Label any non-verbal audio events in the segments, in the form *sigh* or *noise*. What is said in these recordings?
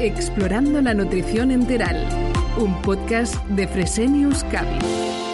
Explorando la nutrición enteral, un podcast de Fresenius Cavi.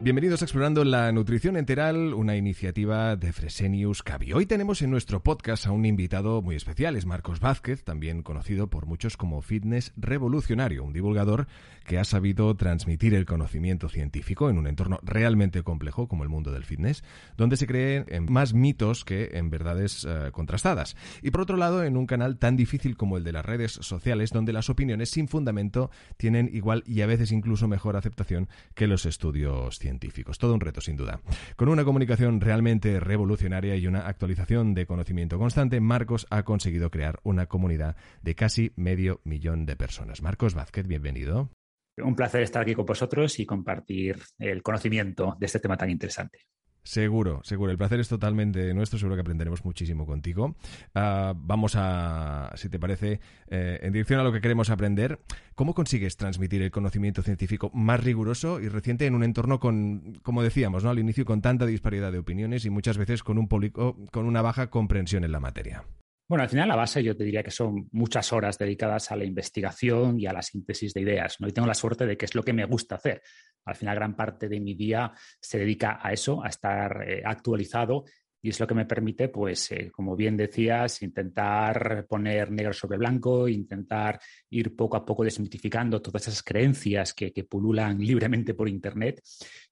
Bienvenidos a Explorando la Nutrición Enteral, una iniciativa de Fresenius Cavi. Hoy tenemos en nuestro podcast a un invitado muy especial, es Marcos Vázquez, también conocido por muchos como Fitness Revolucionario, un divulgador que ha sabido transmitir el conocimiento científico en un entorno realmente complejo como el mundo del fitness, donde se creen en más mitos que en verdades eh, contrastadas. Y por otro lado, en un canal tan difícil como el de las redes sociales, donde las opiniones sin fundamento tienen igual y a veces incluso mejor aceptación que los estudios científicos científicos. Todo un reto, sin duda. Con una comunicación realmente revolucionaria y una actualización de conocimiento constante, Marcos ha conseguido crear una comunidad de casi medio millón de personas. Marcos Vázquez, bienvenido. Un placer estar aquí con vosotros y compartir el conocimiento de este tema tan interesante. Seguro, seguro. El placer es totalmente nuestro. Seguro que aprenderemos muchísimo contigo. Ah, vamos a, si te parece, eh, en dirección a lo que queremos aprender. ¿Cómo consigues transmitir el conocimiento científico más riguroso y reciente en un entorno con, como decíamos, ¿no? al inicio, con tanta disparidad de opiniones y muchas veces con un público con una baja comprensión en la materia? Bueno, al final la base yo te diría que son muchas horas dedicadas a la investigación y a la síntesis de ideas, ¿no? Y tengo la suerte de que es lo que me gusta hacer. Al final gran parte de mi día se dedica a eso, a estar eh, actualizado y es lo que me permite, pues, eh, como bien decías, intentar poner negro sobre blanco, intentar ir poco a poco desmitificando todas esas creencias que, que, pululan *laughs* libremente por Internet.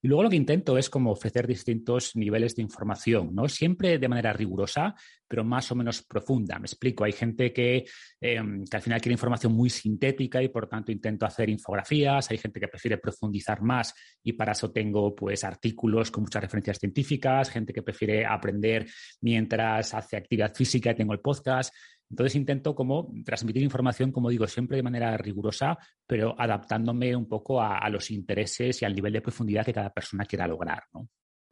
Y luego lo que intento es como ofrecer distintos niveles de información, ¿no? Siempre de manera rigurosa, pero más o menos profunda. Me explico, hay gente que, em, que, al final quiere información muy sintética y por tanto intento hacer infografías, hay gente que prefiere profundizar más y para eso tengo pues artículos con muchas referencias científicas, gente que prefiere aprender mientras hace actividad física y tengo el podcast. Entonces intento como transmitir información, como digo, siempre de manera rigurosa, pero adaptándome un poco a, a los intereses y al nivel de profundidad que cada persona quiera lograr. ¿no?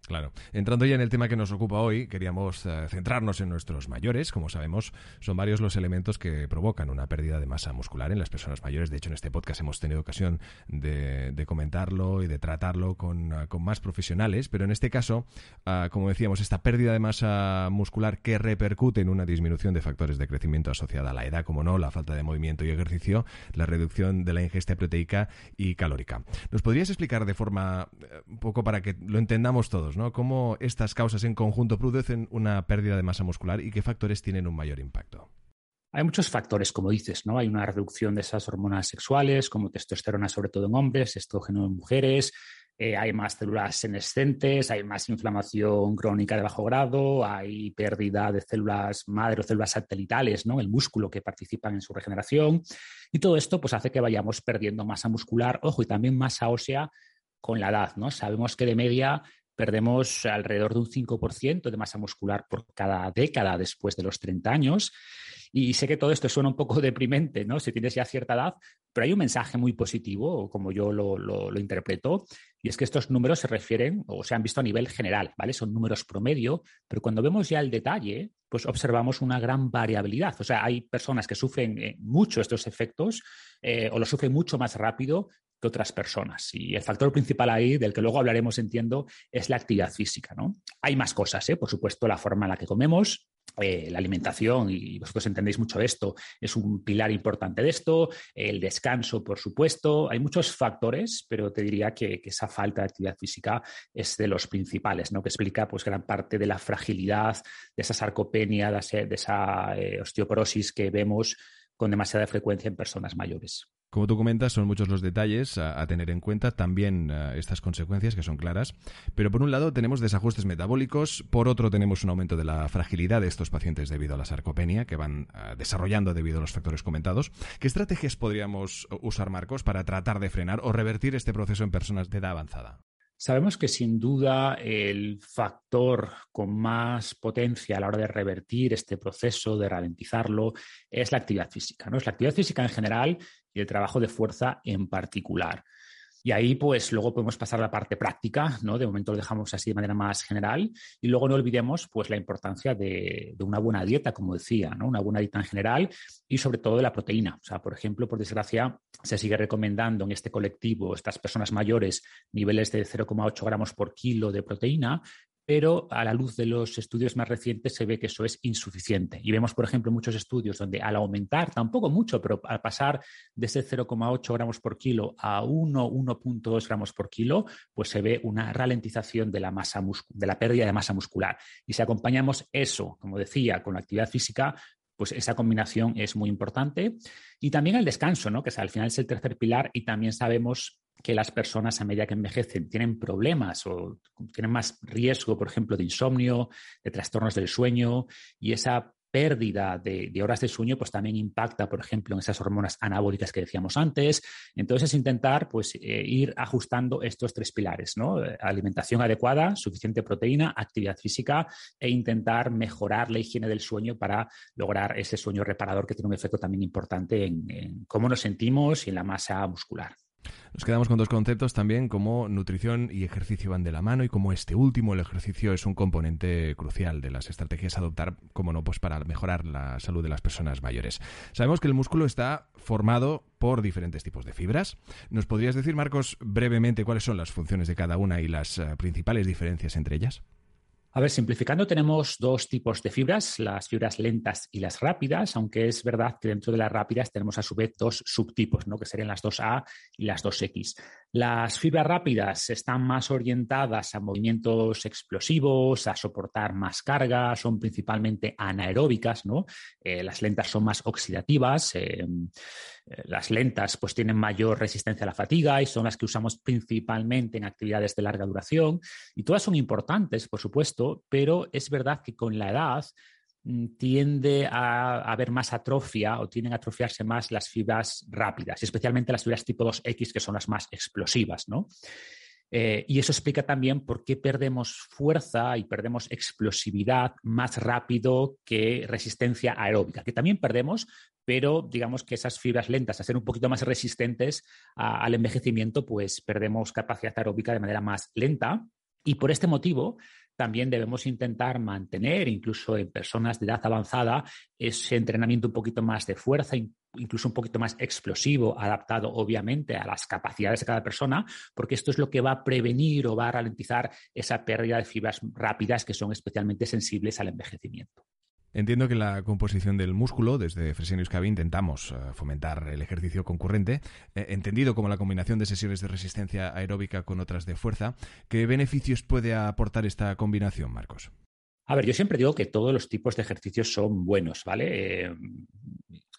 Claro. Entrando ya en el tema que nos ocupa hoy, queríamos eh, centrarnos en nuestros mayores. Como sabemos, son varios los elementos que provocan una pérdida de masa muscular en las personas mayores. De hecho, en este podcast hemos tenido ocasión de, comentarlo y de tratarlo con, eh, más profesionales. Pero en este caso, ah, como decíamos, esta pérdida de masa muscular que repercute en una disminución de factores de crecimiento asociada a la edad, como no, la falta de movimiento y ejercicio, la reducción de la ingesta proteica y calórica. ¿Nos podrías explicar de forma eh, un poco para que lo entendamos todos? Cómo estas causas en conjunto producen una pérdida de masa muscular y qué factores tienen un mayor impacto. Hay muchos factores, como dices, ¿no? Hay una reducción de esas hormonas sexuales, como testosterona, sobre todo en hombres, estrógeno en mujeres, eh, hay más células senescentes, hay más inflamación crónica de bajo grado, hay pérdida de células madre o células satelitales, ¿no? El músculo que participan en su regeneración. Y todo esto pues, hace que vayamos perdiendo masa muscular, ojo, y también masa ósea con la edad, ¿no? Sabemos que de media perdemos alrededor de un 5% de masa muscular por cada década después de los 30 años. Y sé que todo esto suena un poco *laughs* deprimente, ¿no? Si tienes ya cierta edad, pero hay un mensaje muy positivo, como yo lo, lo, interpreto, y es que estos números se refieren o se han visto a nivel general, ¿vale? Son números promedio, pero cuando vemos ya el detalle, pues observamos una gran variabilidad. O sea, hay personas que sufren eh, mucho estos efectos eh, o lo sufren mucho más rápido otras personas. Y el factor principal ahí, del que luego hablaremos, entiendo, es la actividad física. ¿no? Hay más cosas, ¿eh? por supuesto, la forma en la que comemos, eh, la alimentación, y vosotros entendéis mucho esto, es un pilar importante de esto, el descanso, por supuesto, hay muchos factores, pero te diría que, esa falta de actividad física es de los principales, ¿no? que explica pues, gran parte de la fragilidad, de esa sarcopenia, de, esa eh, osteoporosis que vemos con demasiada frecuencia en personas mayores. Como tú comentas, son muchos los detalles a, tener en cuenta, también eh, estas consecuencias que son claras. Pero por un lado tenemos desajustes metabólicos, por otro tenemos un aumento de la fragilidad de estos pacientes debido a la sarcopenia que van eh, desarrollando debido a los factores comentados. ¿Qué estrategias podríamos usar, Marcos, para tratar de frenar o revertir este proceso en personas de edad avanzada? Sabemos que sin duda el factor con más potencia a la hora de revertir este proceso, de ralentizarlo, es la actividad física. ¿no? Es la actividad física en general y el trabajo de fuerza en particular. Y ahí, pues, luego podemos pasar a la parte práctica, ¿no? De momento lo dejamos así de manera más general. Y luego no olvidemos, pues, la importancia de, una buena dieta, como decía, ¿no? Una buena dieta en general y sobre todo de la proteína. O sea, por ejemplo, por desgracia, se sigue recomendando en este colectivo, estas personas mayores, niveles de 0,8 gramos por kilo de proteína, pero a la luz de los estudios más recientes se ve que eso es insuficiente. Y vemos, por ejemplo, muchos estudios donde al aumentar, tampoco mucho, pero al pasar de ese 0,8 gramos por kilo a 1, 1.2 gramos por kilo, pues se ve una ralentización de la, masa de la pérdida de masa muscular. Y si acompañamos eso, como decía, con la actividad física, pues esa combinación es muy importante. Y también el descanso, ¿no? que al final es el tercer pilar y también sabemos que las personas a medida que envejecen tienen problemas o tienen más riesgo, por ejemplo, de insomnio, de trastornos del sueño y esa pérdida de, horas de sueño, pues también impacta, por ejemplo, en esas hormonas anabólicas que decíamos antes. Entonces, intentar pues, eh, ir ajustando estos tres pilares, ¿no? Alimentación adecuada, suficiente proteína, actividad física e intentar mejorar la higiene del sueño para lograr ese sueño reparador que tiene un efecto también importante en cómo nos sentimos y en la masa muscular. Nos quedamos con dos conceptos también, como nutrición y ejercicio van de la mano y como este último, el ejercicio, es un componente crucial de las estrategias a adoptar, como no, pues para mejorar la salud de las personas mayores. Sabemos que el músculo está formado por diferentes tipos de fibras. ¿Nos podrías decir, Marcos, brevemente cuáles son las funciones de cada una y las eh, principales diferencias entre ellas? A ver, simplificando, tenemos dos tipos de fibras, las fibras lentas y las rápidas, aunque es verdad que dentro de las rápidas tenemos a su vez dos subtipos, ¿no? que serían las 2A y las 2X. Las fibras rápidas están más orientadas a movimientos explosivos, a soportar más carga, son principalmente anaeróbicas, ¿no? Eh, las lentas son más oxidativas, eh, las lentas pues tienen mayor resistencia a la fatiga y son las que usamos principalmente en actividades de larga duración y todas son importantes, por supuesto, pero es verdad que con la edad Mm, tiende a, haber más atrofia o tienen a atrofiarse más las fibras rápidas, especialmente las fibras tipo 2X, que son las más explosivas, ¿no? Eh, y eso explica también por qué perdemos fuerza y perdemos explosividad más rápido que resistencia aeróbica, que también perdemos, pero digamos que esas fibras lentas, a ser un poquito más resistentes al envejecimiento, pues perdemos capacidad aeróbica de manera más lenta. Y por este motivo, también debemos intentar mantener, incluso en personas de edad avanzada, ese entrenamiento un poquito más de fuerza, incluso un poquito más explosivo, adaptado obviamente a las capacidades de cada persona, porque esto es lo que va a prevenir o va a ralentizar esa pérdida de fibras rápidas que son especialmente sensibles al envejecimiento. Entiendo que la composición del músculo, desde Fresenius Cavi intentamos eh, fomentar el ejercicio concurrente, eh, entendido como la combinación de sesiones de resistencia aeróbica con otras de fuerza. ¿Qué beneficios puede aportar esta combinación, Marcos? A ver, yo siempre digo que todos los tipos de ejercicios son buenos, ¿vale? Eh,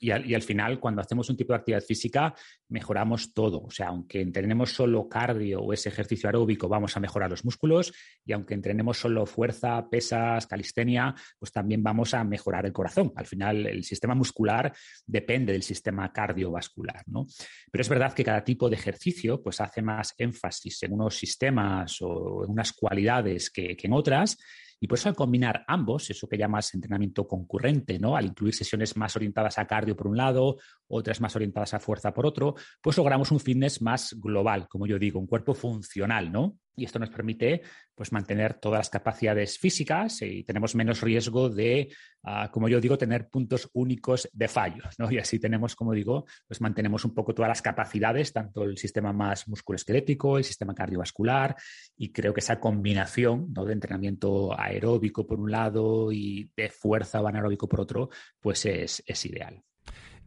y, al, final, cuando hacemos un tipo de actividad física, mejoramos todo. O sea, aunque entrenemos solo cardio o ese ejercicio aeróbico, vamos a mejorar los músculos. Y aunque entrenemos solo fuerza, pesas, calistenia, pues también vamos a mejorar el corazón. Al final, el sistema muscular depende del sistema cardiovascular, ¿no? Pero es verdad que cada tipo de ejercicio pues hace más énfasis en unos sistemas o en unas cualidades que en otras y por eso al combinar ambos, eso que llamas entrenamiento concurrente, ¿no? Al incluir sesiones más orientadas a cardio por un lado, otras más orientadas a fuerza por otro, pues logramos un fitness más global, como yo digo, un cuerpo funcional, ¿no? Y esto nos permite pues, mantener todas las capacidades físicas y tenemos menos riesgo de, ah, como yo digo, tener puntos únicos de fallo. ¿no? Y así tenemos, como digo, pues mantenemos un poco todas las capacidades, tanto el sistema más musculoesquelético, el sistema cardiovascular, y creo que esa combinación de entrenamiento aeróbico por un lado y de fuerza o anaeróbico por otro, pues es ideal.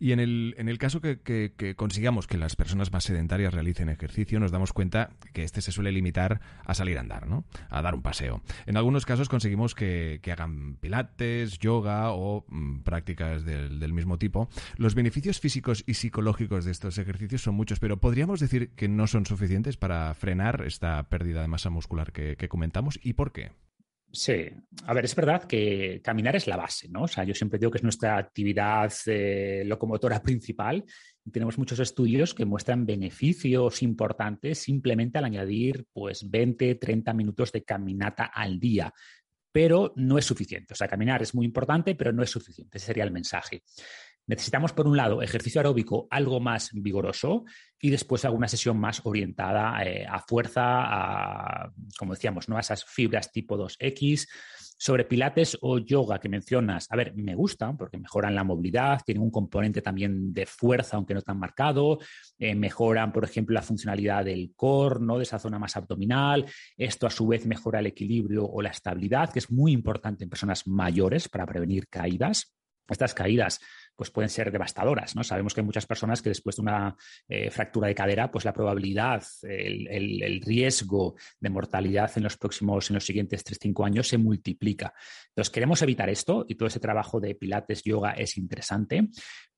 Y en el, en el caso que, consigamos que las personas más sedentarias realicen ejercicio, nos damos cuenta que este se suele limitar a salir a andar, ¿no? A dar un paseo. En algunos casos conseguimos que, hagan pilates, yoga o mm, prácticas del, mismo tipo. Los beneficios físicos y psicológicos de estos ejercicios son muchos, pero podríamos decir que no son suficientes para frenar esta pérdida de masa muscular que comentamos. ¿Y por qué? Sí, a ver, es verdad que caminar es la base, ¿no? O sea, yo siempre digo que es nuestra actividad eh, locomotora *laughs* principal. tenemos muchos estudios que muestran beneficios importantes simplemente al añadir pues 20, 30 minutos de caminata al día. Pero no es suficiente. O sea, caminar es muy importante, pero no es suficiente. Ese sería el mensaje. Necesitamos, por un lado, ejercicio aeróbico algo más vigoroso y después alguna sesión más orientada eh, a fuerza, a, como decíamos, ¿no? a esas fibras tipo 2X Sobre pilates o yoga que mencionas, a ver, me gustan porque mejoran la movilidad, tienen un componente también de fuerza, aunque no tan marcado, eh, mejoran, por ejemplo, la funcionalidad del core, ¿no? de esa zona más abdominal. Esto a su vez mejora el equilibrio o la estabilidad, que es muy importante en personas mayores para prevenir caídas. Estas caídas pues pueden ser devastadoras. ¿no? Sabemos que hay muchas personas que después de una eh, fractura de cadera, pues la probabilidad, el, riesgo de mortalidad en los próximos, en los siguientes 3-5 años se multiplica. Entonces, queremos evitar esto y todo ese trabajo de pilates, yoga es interesante,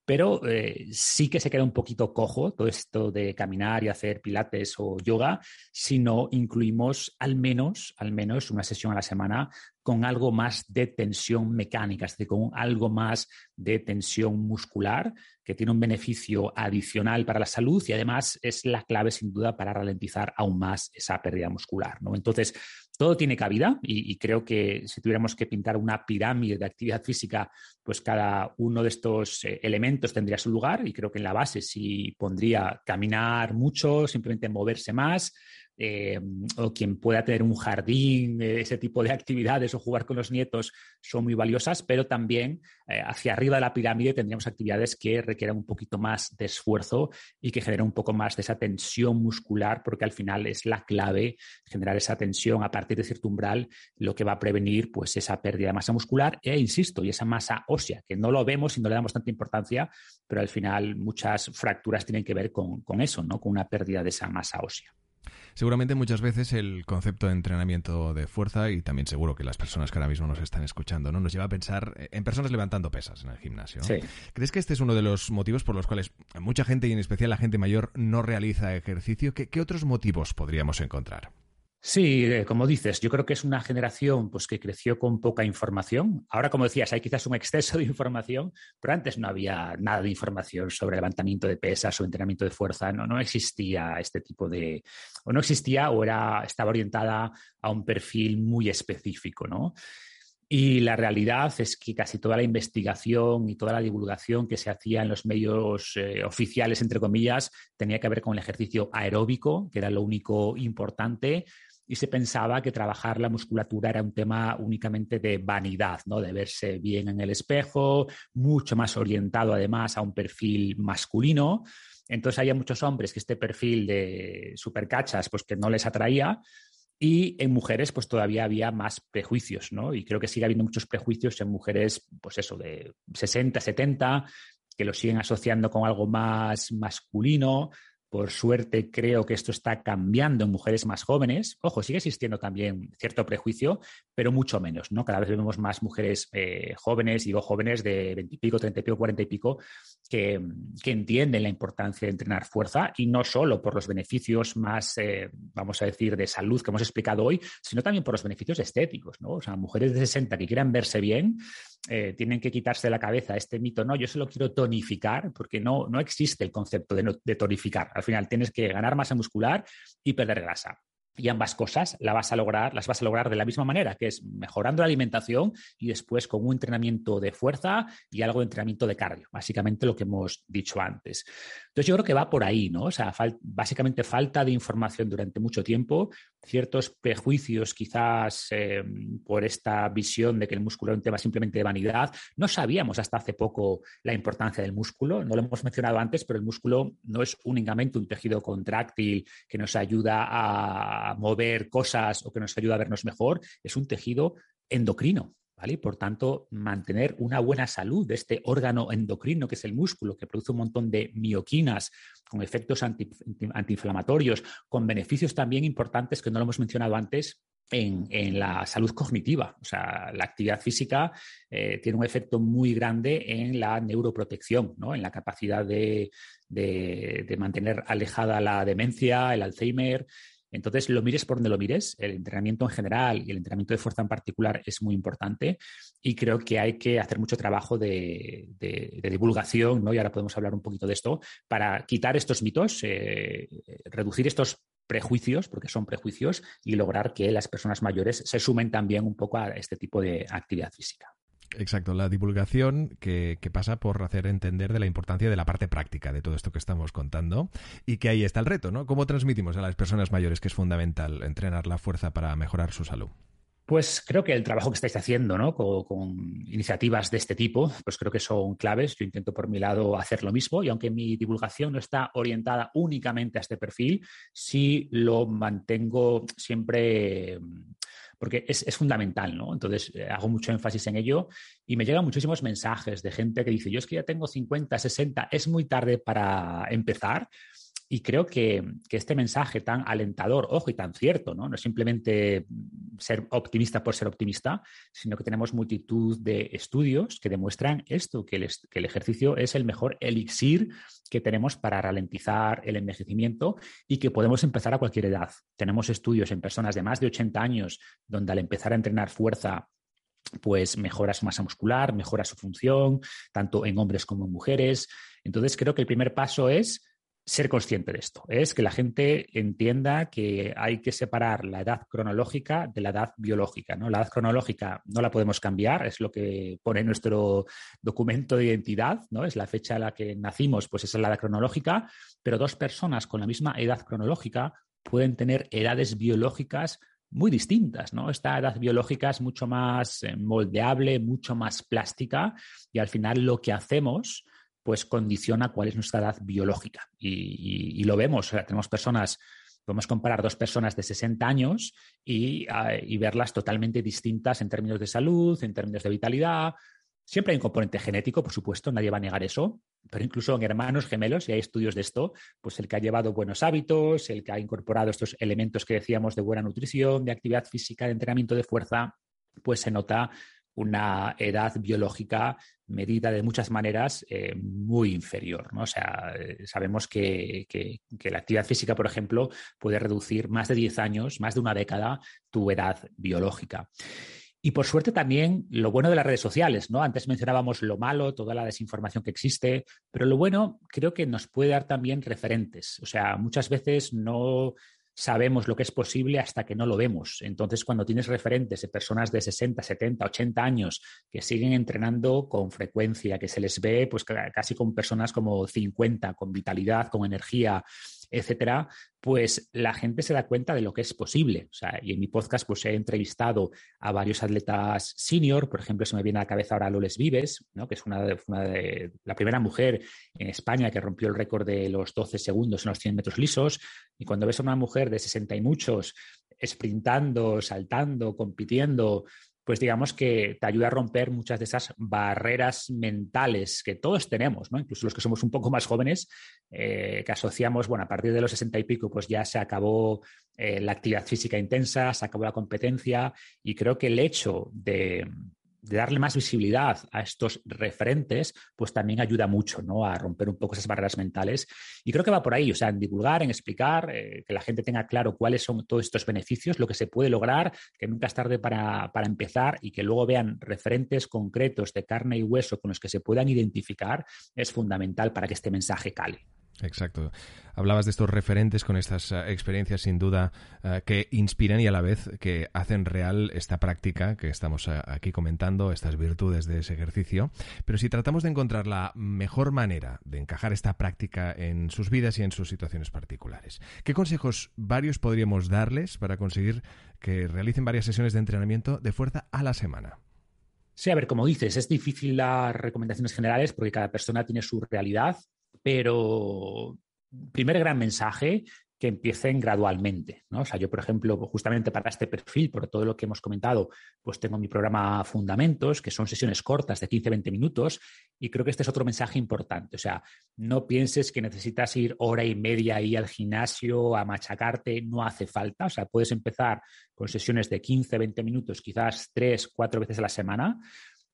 pero eh, sí que se queda un poquito cojo todo esto de caminar y hacer pilates o yoga si no incluimos al menos, al menos una sesión a la semana con algo más de tensión mecánica, es decir, con algo más de tensión muscular, que tiene un beneficio adicional para la salud y además es la clave sin duda para ralentizar aún más esa pérdida muscular. ¿no? Entonces, todo tiene cabida y, creo que si tuviéramos que pintar una pirámide de actividad física, pues cada uno de estos eh, elementos tendría su lugar y creo que en la base sí pondría caminar mucho, simplemente moverse más, eh, o quien pueda tener un jardín, eh, ese tipo de actividades o jugar con los nietos son muy valiosas, pero también eh, hacia arriba de la pirámide tendríamos actividades que requieran un poquito más de esfuerzo y que generen un poco más de esa tensión muscular, porque al final es la clave generar esa tensión a partir de cierto umbral, lo que va a prevenir pues esa pérdida de masa muscular e, insisto, y esa masa ósea, que no lo vemos y no le damos tanta importancia, pero al final muchas fracturas tienen que ver con, con eso, ¿no? con una pérdida de esa masa ósea. Seguramente muchas veces el concepto de entrenamiento de fuerza, y también seguro que las personas que ahora mismo nos están escuchando, ¿no? nos lleva a pensar en personas levantando pesas en el gimnasio. ¿Crees que este es uno de los motivos por los cuales mucha gente, y en especial la gente mayor, no realiza ejercicio? qué otros motivos podríamos encontrar? Sí, eh, como dices, yo creo que es una generación pues, que creció con poca información. Ahora, como decías, hay quizás un exceso de *laughs* información, pero antes no había nada de información sobre levantamiento de pesas o entrenamiento de fuerza. No, no existía este tipo de... o no existía o era, estaba orientada a un perfil muy específico, ¿no? Y la realidad es que casi toda la investigación y toda la divulgación que se hacía en los medios eh, oficiales, entre comillas, tenía que ver con el ejercicio aeróbico, que era lo único importante, y se pensaba que trabajar la musculatura era un tema únicamente de vanidad, ¿no? de verse bien en el espejo, mucho más orientado además a un perfil masculino. Entonces había muchos hombres que este perfil de supercachas pues que no les atraía y en mujeres pues todavía había más prejuicios, ¿no? Y creo que sigue habiendo muchos prejuicios en mujeres pues eso de 60, 70 que lo siguen asociando con algo más masculino, por suerte, creo que esto está cambiando en mujeres más jóvenes. Ojo, sigue existiendo también cierto prejuicio, pero mucho menos, ¿no? Cada vez vemos más mujeres eh, jóvenes, digo jóvenes de 20 y pico, 30 y pico, 40 y pico, que, entienden la importancia de entrenar fuerza y no solo por los beneficios más, eh, vamos a decir, de salud que hemos explicado hoy, sino también por los beneficios estéticos, ¿no? O sea, mujeres de 60 que quieran verse bien, eh, tienen que quitarse de la cabeza este mito, no, yo solo quiero tonificar, porque no, no existe el concepto de, de tonificar. Al final tienes que ganar masa muscular y perder grasa. Y ambas cosas las vas a lograr, las vas a lograr de la misma manera, que es mejorando la alimentación y después con un entrenamiento de fuerza y algo de entrenamiento de cardio, básicamente lo que hemos dicho antes. Entonces yo creo que va por ahí, ¿no? O sea, básicamente falta de información durante mucho tiempo, ciertos prejuicios quizás eh, por esta visión de que el músculo es un tema simplemente de vanidad. No sabíamos hasta hace poco la importancia del músculo, no lo hemos mencionado antes, pero el músculo no es únicamente un tejido contráctil que nos ayuda a mover cosas o que nos ayuda a vernos mejor, es un tejido endocrino. ¿Vale? Por tanto, mantener una buena salud de este órgano endocrino que es el músculo, que produce un montón de mioquinas con efectos antiinflamatorios, con beneficios también importantes que no lo hemos mencionado antes, en, la salud cognitiva. O sea, la actividad física eh, tiene un efecto muy grande en la neuroprotección, ¿no? en la capacidad de, de, mantener alejada la demencia, el Alzheimer, entonces, lo mires por donde lo mires, el entrenamiento en general y el entrenamiento de fuerza en particular es muy importante y creo que hay que hacer mucho trabajo de, divulgación, ¿no? y ahora podemos hablar un poquito de esto, para quitar estos mitos, eh, reducir estos prejuicios, porque son prejuicios, y lograr que las personas mayores se sumen también un poco a este tipo de actividad física. Exacto, la divulgación que, pasa por hacer entender de la importancia de la parte práctica de todo esto que estamos contando y que ahí está el reto, ¿no? ¿Cómo transmitimos a las personas mayores que es fundamental entrenar la fuerza para mejorar su salud? Pues creo que el trabajo que estáis haciendo ¿no? con, iniciativas de este tipo, pues creo que son claves. Yo intento por mi lado hacer lo mismo y aunque mi divulgación no está orientada únicamente a este perfil, sí lo mantengo siempre porque es, fundamental, ¿no? Entonces, eh, hago mucho énfasis en ello y me llegan muchísimos mensajes de gente que dice, yo es que ya tengo 50, 60, es muy tarde para empezar. Y creo que, este mensaje tan alentador, ojo, y tan cierto, ¿no? No es simplemente ser optimista por ser optimista, sino que tenemos multitud de estudios que demuestran esto, que el, ejercicio es el mejor elixir que tenemos para ralentizar el envejecimiento y que podemos empezar a cualquier edad. Tenemos estudios en personas de más de 80 años donde al empezar a entrenar fuerza pues mejora su masa muscular, mejora su función, tanto en hombres como en mujeres. Entonces creo que el primer paso es ser consciente de esto, es que la gente entienda que hay que separar la edad cronológica de la edad biológica. ¿no? La edad cronológica no la podemos cambiar, es lo que pone nuestro documento de identidad, ¿no? es la fecha a la que nacimos, pues esa es la edad cronológica, pero dos personas con la misma edad cronológica pueden tener edades biológicas muy distintas, ¿no? Esta edad biológica es mucho más eh, moldeable, mucho más plástica y al final lo que hacemos pues condiciona cuál es nuestra edad biológica. Y, lo vemos, tenemos personas, podemos comparar dos personas de 60 años ah, y, verlas totalmente distintas en términos de salud, en términos de vitalidad. Siempre hay un componente genético, por supuesto, nadie va a negar eso, pero incluso en hermanos gemelos, y hay estudios de esto, pues el que ha llevado buenos hábitos, el que ha incorporado estos elementos que decíamos de buena nutrición, de actividad física, de entrenamiento de fuerza, pues se nota una edad biológica medida de muchas maneras eh, muy inferior. ¿no? O sea, eh, sabemos que, la actividad física, por ejemplo, puede reducir más de 10 años, más de una década, tu edad biológica. Y por suerte también lo bueno de las redes sociales, ¿no? Antes mencionábamos lo malo, toda la desinformación que existe, pero lo bueno creo que nos puede dar también referentes. O sea, muchas veces no sabemos lo que es posible hasta que no lo vemos. Entonces, cuando tienes referentes de personas de 60, 70, 80 años que siguen entrenando con frecuencia, que se les ve pues casi con personas como 50, con vitalidad, con energía, etcétera, pues la gente se da cuenta de lo que es posible. O sea, y en mi podcast pues he entrevistado a varios atletas senior, por ejemplo, se me viene a la cabeza ahora Loles Vives, ¿no? que es una de, la primera mujer en España que rompió el récord de los 12 segundos en los 100 metros lisos. Y cuando ves a una mujer de 60 y muchos sprintando, saltando, compitiendo, pues digamos que te ayuda a romper muchas de esas barreras mentales que todos tenemos, ¿no? Incluso los que somos un poco más jóvenes, eh, que asociamos, bueno, a partir de los sesenta y pico, pues ya se acabó eh, la actividad física intensa, se acabó la competencia y creo que el hecho de, de darle más visibilidad a estos referentes, pues también ayuda mucho ¿no? a romper un poco esas barreras mentales. Y creo que va por ahí, o sea, en divulgar, en explicar, eh, que la gente tenga claro cuáles son todos estos beneficios, lo que se puede lograr, que nunca es tarde para, para empezar y que luego vean referentes concretos de carne y hueso con los que se puedan identificar, es fundamental para que este mensaje cale. Exacto. Hablabas de estos referentes con estas eh, experiencias sin duda eh, que inspiran y a la vez que hacen real esta práctica que estamos eh, aquí comentando, estas virtudes de ese ejercicio. Pero si tratamos de encontrar la mejor manera de encajar esta práctica en sus vidas y en sus situaciones particulares, ¿qué consejos varios podríamos darles para conseguir que realicen varias sesiones de entrenamiento de fuerza a la semana? Sí, a ver, como dices, es difícil dar recomendaciones generales porque cada persona tiene su realidad pero primer gran mensaje que empiecen gradualmente. ¿no? O sea, yo, por ejemplo, justamente para este perfil, por todo lo que hemos comentado, pues tengo mi programa Fundamentos, que son sesiones cortas de 15-20 minutos, y creo que este es otro mensaje importante. O sea, no pienses que necesitas ir hora y media ahí al gimnasio a machacarte, no hace falta. O sea, puedes empezar con sesiones de 15-20 minutos, quizás tres, cuatro veces a la semana,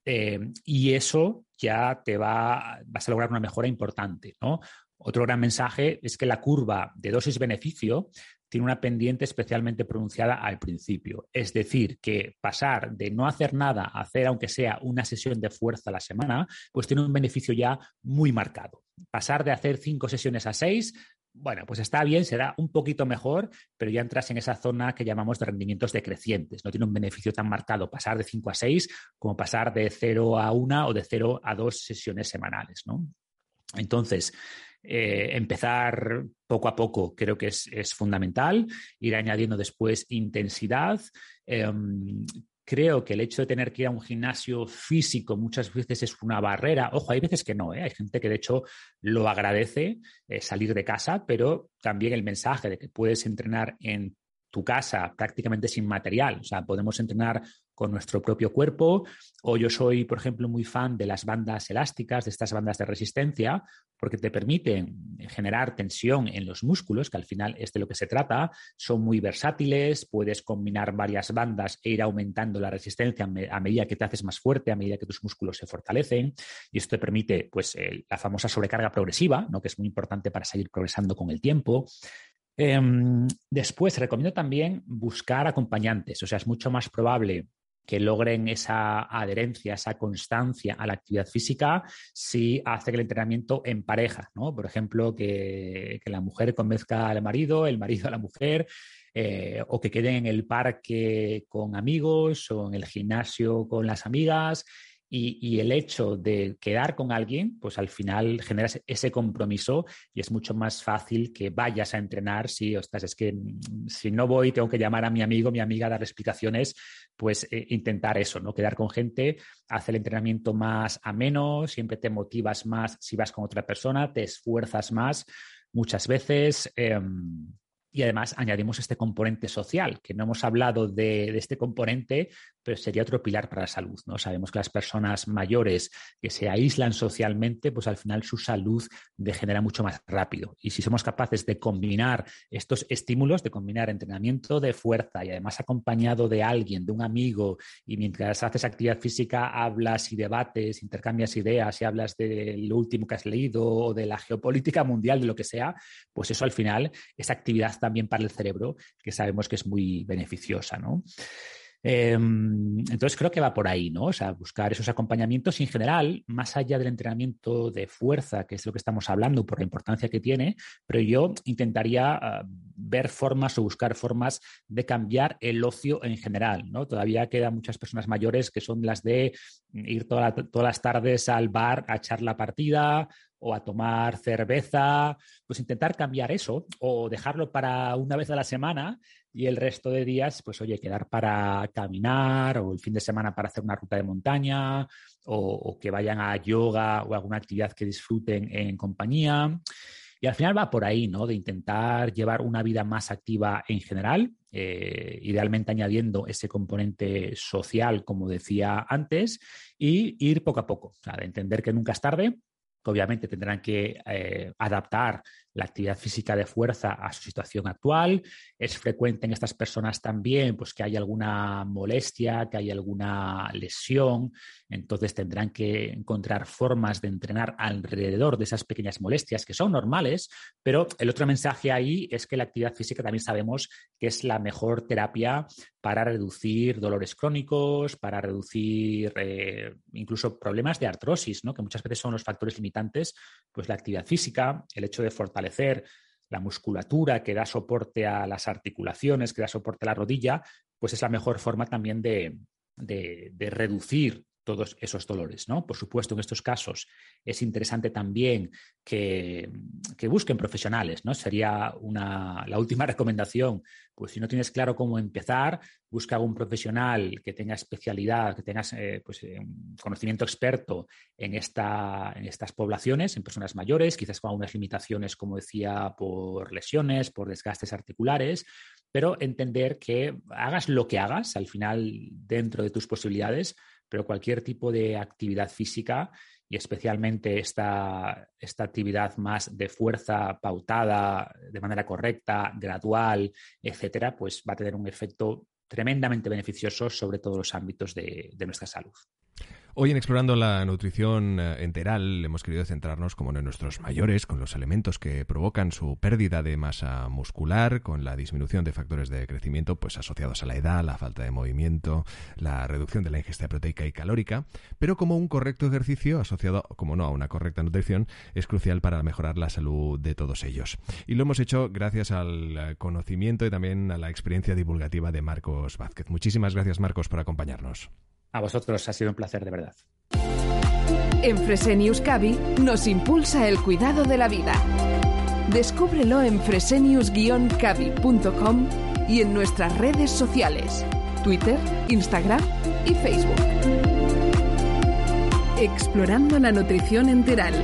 eh, y eso ya te va, vas a lograr una mejora importante. ¿no? Otro gran mensaje es que la curva de dosis-beneficio tiene una pendiente especialmente pronunciada al principio. Es decir, que pasar de no hacer nada a hacer, aunque sea una sesión de fuerza a la semana, pues tiene un beneficio ya muy marcado. Pasar de hacer cinco sesiones a seis bueno, pues está bien, será un poquito mejor, pero ya entras en esa zona que llamamos de rendimientos decrecientes. No tiene un beneficio tan marcado pasar de 5 a 6 como pasar de 0 a 1 o de 0 a 2 sesiones semanales, ¿no? Entonces, eh, empezar poco a poco creo que es, fundamental, ir añadiendo después intensidad. Em, creo que el hecho de tener que ir a un gimnasio físico muchas veces es una barrera. Ojo, hay veces que no, ¿eh? hay gente que de hecho lo agradece eh, salir de casa, pero también el mensaje de que puedes entrenar en tu casa prácticamente sin material. O sea, podemos entrenar con nuestro propio cuerpo. O yo soy, por ejemplo, muy fan de las bandas elásticas, de estas bandas de resistencia, porque te permiten generar tensión en los músculos, que al final es de lo que se trata. Son muy versátiles, puedes combinar varias bandas e ir aumentando la resistencia a medida que te haces más fuerte, a medida que tus músculos se fortalecen. Y esto te permite, pues, la famosa sobrecarga progresiva, ¿no? que es muy importante para seguir progresando con el tiempo. Em, después, recomiendo también buscar acompañantes, o sea, es mucho más probable que logren esa adherencia, esa constancia a la actividad física si hacen el entrenamiento en pareja, ¿no? Por ejemplo, que, la mujer convenzca al marido, el marido a la mujer, eh, o que queden en el parque con amigos o en el gimnasio con las amigas y, el hecho de quedar con alguien, pues al final generas ese compromiso y es mucho más fácil que vayas a entrenar si, ostras, es que mm, si no voy, tengo que llamar a mi amigo, mi amiga, a dar explicaciones, pues eh, intentar eso, ¿no? Quedar con gente, hacer el entrenamiento más ameno, siempre te motivas más si vas con otra persona, te esfuerzas más muchas veces. Em, y además añadimos este componente social, que no hemos hablado de, este componente, pero sería otro pilar para la salud. ¿no? Sabemos que las personas mayores que se aíslan socialmente, pues al final su salud degenera mucho más rápido. Y si somos capaces de combinar estos estímulos, de combinar entrenamiento de fuerza y además acompañado de alguien, de un amigo, y mientras haces actividad física hablas y debates, intercambias ideas y hablas de lo último que has leído o de la geopolítica mundial, de lo que sea, pues eso al final, esa actividad también para el cerebro, que sabemos que es muy beneficiosa, ¿no? Em, entonces creo que va por ahí, ¿no? O sea, buscar esos acompañamientos y en general, más allá del entrenamiento de fuerza, que es lo que estamos hablando por la importancia que tiene, pero yo intentaría ah, ver formas o buscar formas de cambiar el ocio en general, ¿no? Todavía quedan muchas personas mayores que son las de ir todas las tardes al bar a echar la partida o a tomar cerveza, pues intentar cambiar eso o dejarlo para una vez a la semana y el resto de días, pues oye, quedar para caminar o el fin de semana para hacer una ruta de montaña o, que vayan a yoga o alguna actividad que disfruten en compañía. Y al final va por ahí, ¿no? De intentar llevar una vida más activa en general, eh, idealmente añadiendo ese componente social, como decía antes, y ir poco a poco, o sea, de entender que nunca es tarde, obviamente tendrán que eh, adaptar la actividad física de fuerza a su situación actual. Es frecuente en estas personas también pues, que hay alguna molestia, que hay alguna lesión. Entonces tendrán que encontrar formas de entrenar alrededor de esas pequeñas molestias que son normales. Pero el otro mensaje ahí es que la actividad física también sabemos que es la mejor terapia para reducir dolores crónicos, para reducir eh, incluso problemas de artrosis, ¿no? que muchas veces son los factores limitantes, pues la actividad física, el hecho de fortalecer la musculatura que da soporte a las articulaciones, que da soporte a la rodilla, pues es la mejor forma también de, de reducir todos esos dolores. ¿no? Por supuesto, en estos casos es interesante también que, busquen profesionales. ¿no? Sería una, la última *laughs* recomendación. Pues si no tienes claro cómo empezar, busca un profesional que tenga especialidad, que tenga eh, pues, eh, conocimiento experto en, esta, en estas poblaciones, en personas mayores, quizás con algunas limitaciones, como decía, por lesiones, por desgastes articulares, pero entender que hagas lo que hagas, al final, dentro de tus posibilidades, pero cualquier tipo de actividad física y especialmente esta, esta actividad más de fuerza pautada de manera correcta, gradual, etcétera, pues va a tener un efecto tremendamente beneficioso sobre todos los ámbitos de nuestra salud. Hoy en Explorando la Nutrición eh, Enteral hemos querido centrarnos, como en nuestros mayores, con los elementos que provocan su pérdida de masa muscular, con la disminución de factores de crecimiento pues asociados a la edad, la falta de movimiento, la reducción de la ingesta proteica y calórica, pero como un correcto ejercicio asociado, como no, a una correcta nutrición, es crucial para mejorar la salud de todos ellos. Y lo hemos hecho gracias al conocimiento y también a la experiencia divulgativa de Marcos Vázquez. Muchísimas gracias, Marcos, por acompañarnos. A vosotros ha sido un placer de verdad. En Fresenius Cavi nos impulsa el cuidado de la vida. Descúbrelo en fresenius-cavi.com y en nuestras redes sociales, Twitter, Instagram y Facebook. Explorando la nutrición enteral